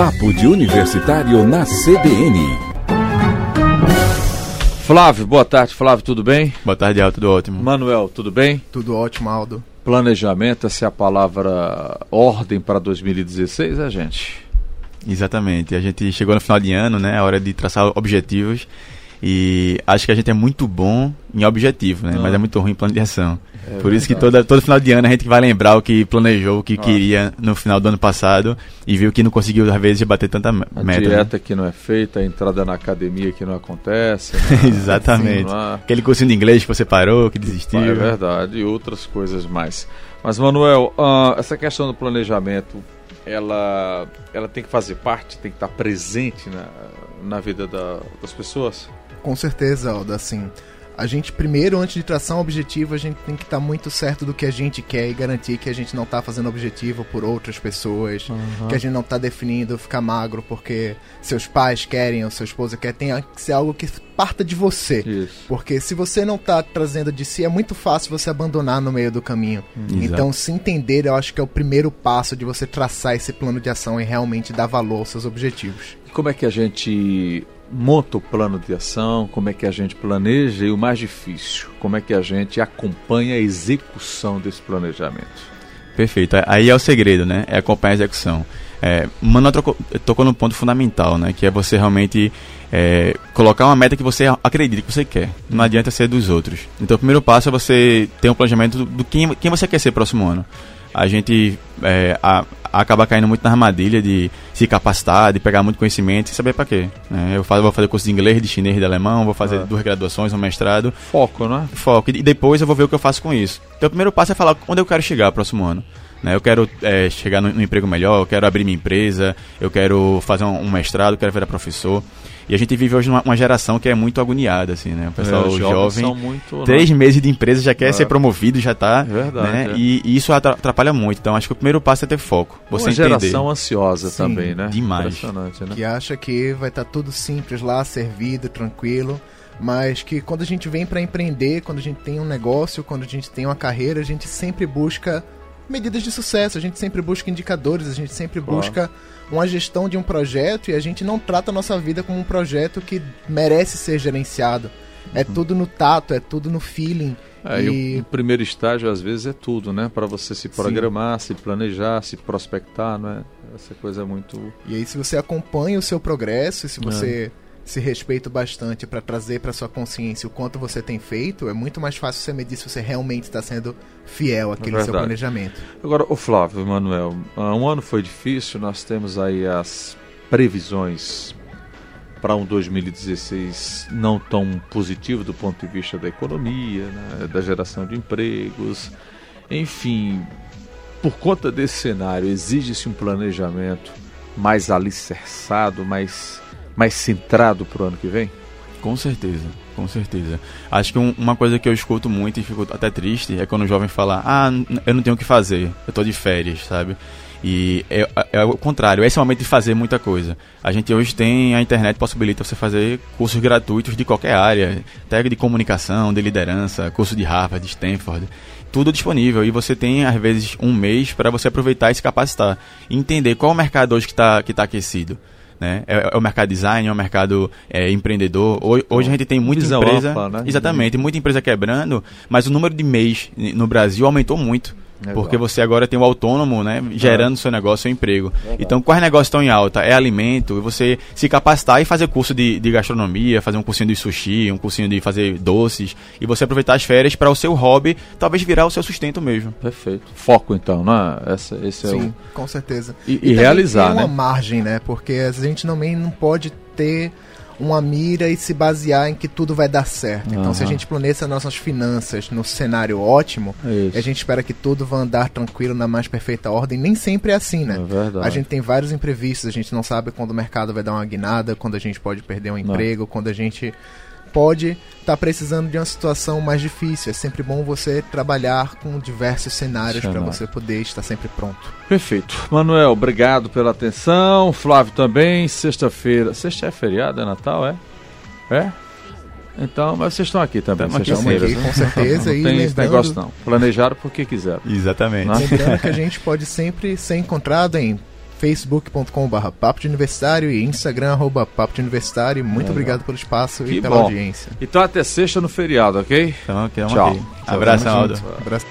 Papo de Universitário na CBN. Flávio, boa tarde. Flávio, tudo bem? Boa tarde, Aldo, tudo ótimo. Manuel, tudo bem? Tudo ótimo, Aldo. Planejamento, essa é a palavra ordem para 2016, é, gente? Exatamente. A gente chegou no final de ano, né? A hora de traçar objetivos. E acho que a gente é muito bom em objetivo, né? Ah. Mas é muito ruim em plano de ação. É Por isso que toda, todo final de ano a gente vai lembrar o que planejou, o que queria no final do ano passado e viu que não conseguiu, às vezes, bater tanta meta. A né? dieta né? que não é feita, a entrada na academia que não acontece. Né? Exatamente. Aquele cursinho de inglês que você parou, que desistiu. É verdade, e outras coisas mais. Mas, Manuel, uh, essa questão do planejamento, ela, ela tem que fazer parte, tem que estar presente na, na vida da, das pessoas? Com certeza, Alda, assim. A gente, primeiro, antes de traçar um objetivo, a gente tem que estar tá muito certo do que a gente quer e garantir que a gente não está fazendo objetivo por outras pessoas, uhum. que a gente não está definindo ficar magro porque seus pais querem ou seu esposo quer. Tem que ser algo que parta de você. Isso. Porque se você não está trazendo de si, é muito fácil você abandonar no meio do caminho. Uhum. Então, se entender, eu acho que é o primeiro passo de você traçar esse plano de ação e realmente dar valor aos seus objetivos. Como é que a gente monta o plano de ação, como é que a gente planeja e o mais difícil, como é que a gente acompanha a execução desse planejamento. Perfeito. Aí é o segredo, né? É acompanhar a execução. É, Mano tocou, no ponto fundamental, né? Que é você realmente é, colocar uma meta que você acredita que você quer. Não adianta ser dos outros. Então, o primeiro passo é você ter um planejamento do, do quem, quem você quer ser próximo ano a gente é, a, acaba caindo muito na armadilha de se capacitar, de pegar muito conhecimento e saber para quê. Né? Eu vou fazer curso de inglês, de chinês, de alemão, vou fazer é. duas graduações, um mestrado. Foco, né? Foco. E depois eu vou ver o que eu faço com isso. Então o primeiro passo é falar onde eu quero chegar no próximo ano. Né? Eu quero é, chegar num, emprego melhor, eu quero abrir minha empresa, eu quero fazer um, um mestrado, eu quero virar professor. E a gente vive hoje uma, uma, geração que é muito agoniada, assim, né? O pessoal é, jovem, muito, né? três né? meses de empresa já quer é. ser promovido, já está. É verdade. Né? É. E, e, isso atrapalha muito. Então acho que o primeiro passo é ter foco. Você uma entender. geração ansiosa Sim, também, né? Demais. Né? Que acha que vai estar tá tudo simples lá, servido, tranquilo mas que quando a gente vem para empreender, quando a gente tem um negócio, quando a gente tem uma carreira, a gente sempre busca medidas de sucesso, a gente sempre busca indicadores, a gente sempre claro. busca uma gestão de um projeto e a gente não trata a nossa vida como um projeto que merece ser gerenciado. É uhum. tudo no tato, é tudo no feeling. É, e... o, primeiro estágio, às vezes, é tudo, né? Para você se programar, Sim. se planejar, se prospectar, né? Essa coisa é muito. E aí, se você acompanha o seu progresso, se você. Se respeita bastante para trazer para sua consciência o quanto você tem feito, é muito mais fácil você medir se você realmente está sendo fiel àquele é seu planejamento. Agora, o Flávio, Manuel, ah, um ano foi difícil, nós temos aí as previsões para um 2016 não tão positivo do ponto de vista da economia, né, da geração de empregos, enfim, por conta desse cenário, exige-se um planejamento mais alicerçado, mais mais centrado para o ano que vem? Com certeza, com certeza. Acho que um, uma coisa que eu escuto muito e fico até triste é quando o jovem fala: Ah, eu não tenho o que fazer, eu estou de férias, sabe? E é, é, é, o contrário, esse é o momento de fazer muita coisa. A gente hoje tem, a internet possibilita você fazer cursos gratuitos de qualquer área, até de comunicação, de liderança, curso de Harvard, de Stanford, tudo disponível. E você tem, às vezes, um mês para você aproveitar e se capacitar. Entender qual o mercado hoje que está que tá aquecido né? É, é, o mercado design, é o mercado é, empreendedor. Hoje, hoje, a gente tem muita Visão empresa, ampla, né? exatamente, muita empresa quebrando, mas o número de mês no Brasil aumentou muito. Porque você agora tem o autônomo, né, gerando é. seu negócio, seu emprego. Então, quais negócios estão em alta? É alimento, e você se capacitar e fazer curso de, de gastronomia, fazer um cursinho de sushi, um cursinho de fazer doces, e você aproveitar as férias para o seu hobby, talvez virar o seu sustento mesmo. Perfeito. Foco, então, né? Essa, esse Sim, é o... com certeza. E, e, e realizar, tem uma né? margem, né? Porque a gente também não pode ter uma mira e se basear em que tudo vai dar certo. Então, uhum. se a gente planeja nossas finanças no cenário ótimo, Isso. a gente espera que tudo vá andar tranquilo na mais perfeita ordem. Nem sempre é assim, né? É a gente tem vários imprevistos, a gente não sabe quando o mercado vai dar uma guinada, quando a gente pode perder um emprego, não. quando a gente pode estar tá precisando de uma situação mais difícil. É sempre bom você trabalhar com diversos cenários para você poder estar sempre pronto. Perfeito. Manuel, obrigado pela atenção. Flávio também. Sexta-feira. Sexta é feriado, é Natal, é? É? Então, mas vocês estão aqui também, vocês estão aqui, com certeza. não tem esse negócio não. Planejaram porque quiseram. Exatamente. Lembrando que a gente pode sempre ser encontrado em facebook.com.br papo de universitário e instagram arroba papo de universitário. Muito Legal. obrigado pelo espaço que e pela bom. audiência. Então até sexta no feriado, ok? Então, okay, Tchau. Okay. Abraço, Aldo. Abraço.